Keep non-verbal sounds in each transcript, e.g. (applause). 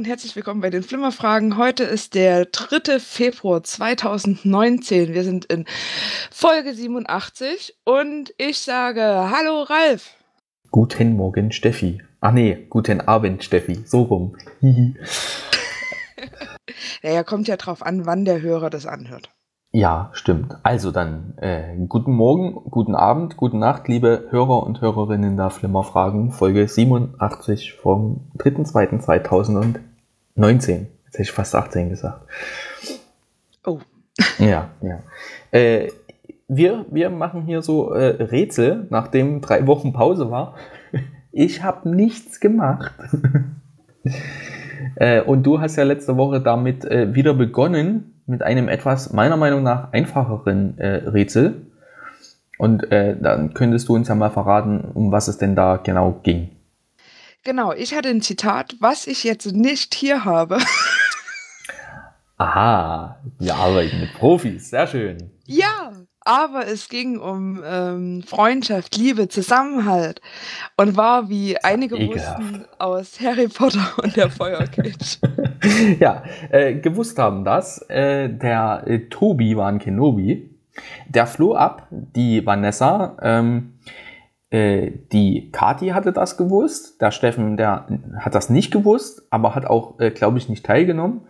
und herzlich willkommen bei den Flimmerfragen. Heute ist der 3. Februar 2019. Wir sind in Folge 87 und ich sage Hallo Ralf. Guten Morgen Steffi. Ach nee, guten Abend Steffi. So rum. (laughs) naja, kommt ja drauf an, wann der Hörer das anhört. Ja, stimmt. Also dann, äh, guten Morgen, guten Abend, gute Nacht, liebe Hörer und Hörerinnen der Flimmerfragen, Folge 87 vom 3.2.2019. Jetzt hätte ich fast 18 gesagt. Oh. Ja, ja. Äh, wir, wir machen hier so äh, Rätsel, nachdem drei Wochen Pause war. (laughs) Ich habe nichts gemacht. (laughs) äh, und du hast ja letzte Woche damit äh, wieder begonnen, mit einem etwas meiner Meinung nach einfacheren äh, Rätsel. Und äh, dann könntest du uns ja mal verraten, um was es denn da genau ging. Genau, ich hatte ein Zitat, was ich jetzt nicht hier habe. Aha, wir arbeiten mit Profis, sehr schön. Ja, aber es ging um ähm, Freundschaft, Liebe, Zusammenhalt und war, wie einige Ekelhaft. wussten, aus Harry Potter und der Feuerkelch. (laughs) ja, äh, gewusst haben das. Äh, der äh, Tobi war ein Kenobi. Der floh ab, die Vanessa, ähm, äh, die Kati hatte das gewusst, der Steffen, der hat das nicht gewusst, aber hat auch, äh, glaube ich, nicht teilgenommen.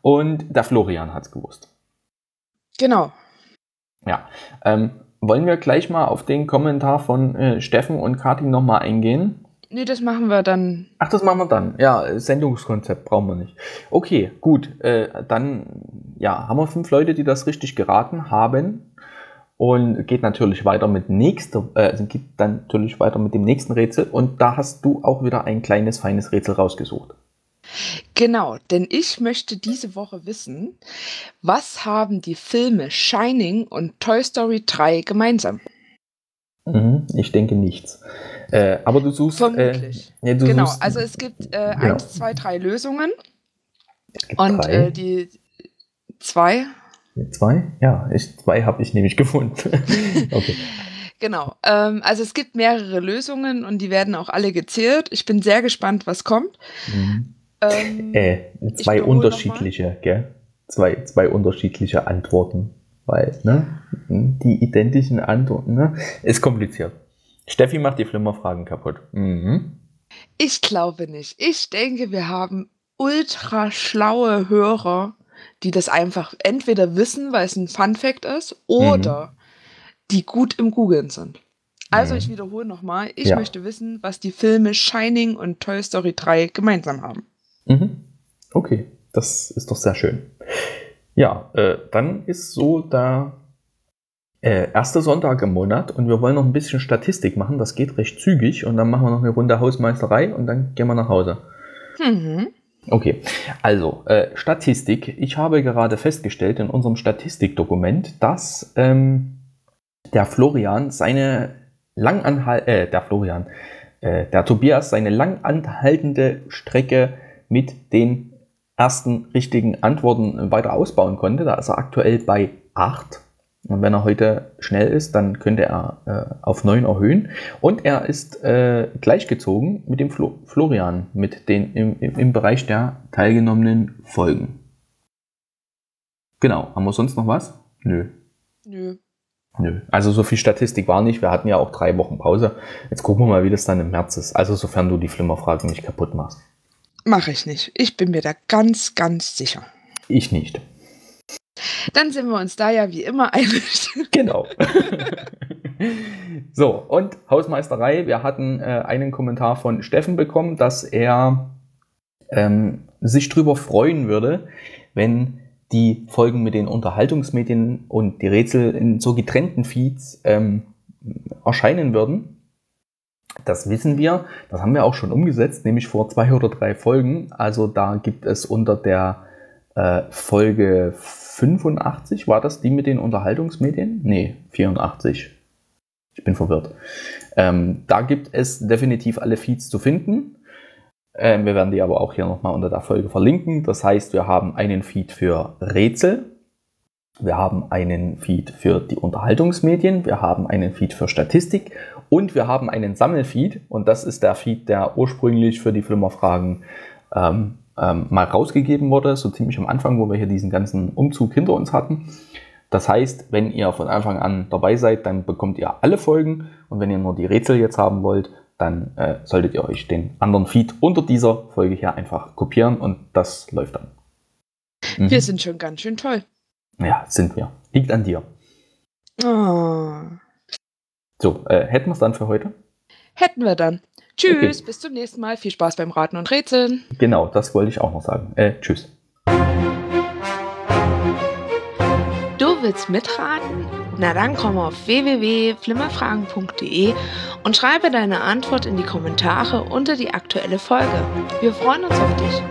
Und der Florian hat es gewusst. Genau. Ja, ähm, wollen wir gleich mal auf den Kommentar von äh, Steffen und Kathi nochmal eingehen? Nee, das machen wir dann. Ach, das machen wir dann. Ja, Sendungskonzept brauchen wir nicht. Okay, gut. Äh, dann ja, haben wir fünf Leute, die das richtig geraten haben. Und geht natürlich weiter mit nächster, äh, also geht dann natürlich weiter mit dem nächsten Rätsel. Und da hast du auch wieder ein kleines, feines Rätsel rausgesucht. Genau, denn ich möchte diese Woche wissen, was haben die Filme Shining und Toy Story 3 gemeinsam? Mhm, ich denke nichts. Äh, aber du suchst. Äh, Vermutlich. Äh, ja, du genau, suchst, also es gibt äh, genau. eins, zwei, drei Lösungen. Und drei. Äh, die zwei. Zwei? Ja, ich, zwei habe ich nämlich (laughs) gefunden. okay. Genau. Ähm, also es gibt mehrere Lösungen und die werden auch alle gezählt. Ich bin sehr gespannt, was kommt. Mhm. Ähm, äh, zwei unterschiedliche, gell? Zwei, zwei unterschiedliche Antworten. Weil, ne? Die identischen Antworten, ne? Ist kompliziert. Steffi macht die Flimmerfragen kaputt. Mhm. Ich glaube nicht. Ich denke, wir haben ultra schlaue Hörer, die das einfach entweder wissen, weil es ein Fun Fact ist, oder mhm. die gut im Googlen sind. Also, ich wiederhole nochmal. Ich ja. möchte wissen, was die Filme Shining und Toy Story 3 gemeinsam haben. Mhm. Okay, das ist doch sehr schön. Ja, äh, dann ist so der äh, erste Sonntag im Monat und wir wollen noch ein bisschen Statistik machen. Das geht recht zügig und dann machen wir noch eine Runde Hausmeisterei und dann gehen wir nach Hause. Mhm. Okay, also äh, Statistik. Ich habe gerade festgestellt in unserem Statistikdokument, dass ähm, der Florian seine langanhalt, äh, der Florian, äh, der Tobias seine langanhaltende Strecke mit den ersten richtigen Antworten weiter ausbauen konnte. Da ist er aktuell bei 8. Und wenn er heute schnell ist, dann könnte er äh, auf 9 erhöhen. Und er ist äh, gleichgezogen mit dem Flo Florian, mit den im, im, im Bereich der teilgenommenen Folgen. Genau. Haben wir sonst noch was? Nö. Nö. Nö. Also so viel Statistik war nicht. Wir hatten ja auch drei Wochen Pause. Jetzt gucken wir mal, wie das dann im März ist. Also sofern du die Flimmerfragen nicht kaputt machst. Mache ich nicht. Ich bin mir da ganz, ganz sicher. Ich nicht. Dann sind wir uns da ja wie immer einig. Genau. (laughs) so, und Hausmeisterei. Wir hatten äh, einen Kommentar von Steffen bekommen, dass er ähm, sich darüber freuen würde, wenn die Folgen mit den Unterhaltungsmedien und die Rätsel in so getrennten Feeds ähm, erscheinen würden. Das wissen wir, das haben wir auch schon umgesetzt, nämlich vor zwei oder drei Folgen. Also da gibt es unter der äh, Folge 85, war das die mit den Unterhaltungsmedien? Nee, 84. Ich bin verwirrt. Ähm, da gibt es definitiv alle Feeds zu finden. Ähm, wir werden die aber auch hier nochmal unter der Folge verlinken. Das heißt, wir haben einen Feed für Rätsel, wir haben einen Feed für die Unterhaltungsmedien, wir haben einen Feed für Statistik und wir haben einen Sammelfeed. Und das ist der Feed, der ursprünglich für die Flimmerfragen ähm, ähm, mal rausgegeben wurde, so ziemlich am Anfang, wo wir hier diesen ganzen Umzug hinter uns hatten. Das heißt, wenn ihr von Anfang an dabei seid, dann bekommt ihr alle Folgen und wenn ihr nur die Rätsel jetzt haben wollt, dann äh, solltet ihr euch den anderen Feed unter dieser Folge hier einfach kopieren und das läuft dann. Mhm. Wir sind schon ganz schön toll. Ja, sind wir. Liegt an dir. Oh. So, äh, hätten wir es dann für heute? Hätten wir dann. Tschüss, okay. bis zum nächsten Mal. Viel Spaß beim Raten und Rätseln. Genau, das wollte ich auch noch sagen. Äh, tschüss. Du willst mitraten? Na dann komm auf www.flimmerfragen.de und schreibe deine Antwort in die Kommentare unter die aktuelle Folge. Wir freuen uns auf dich.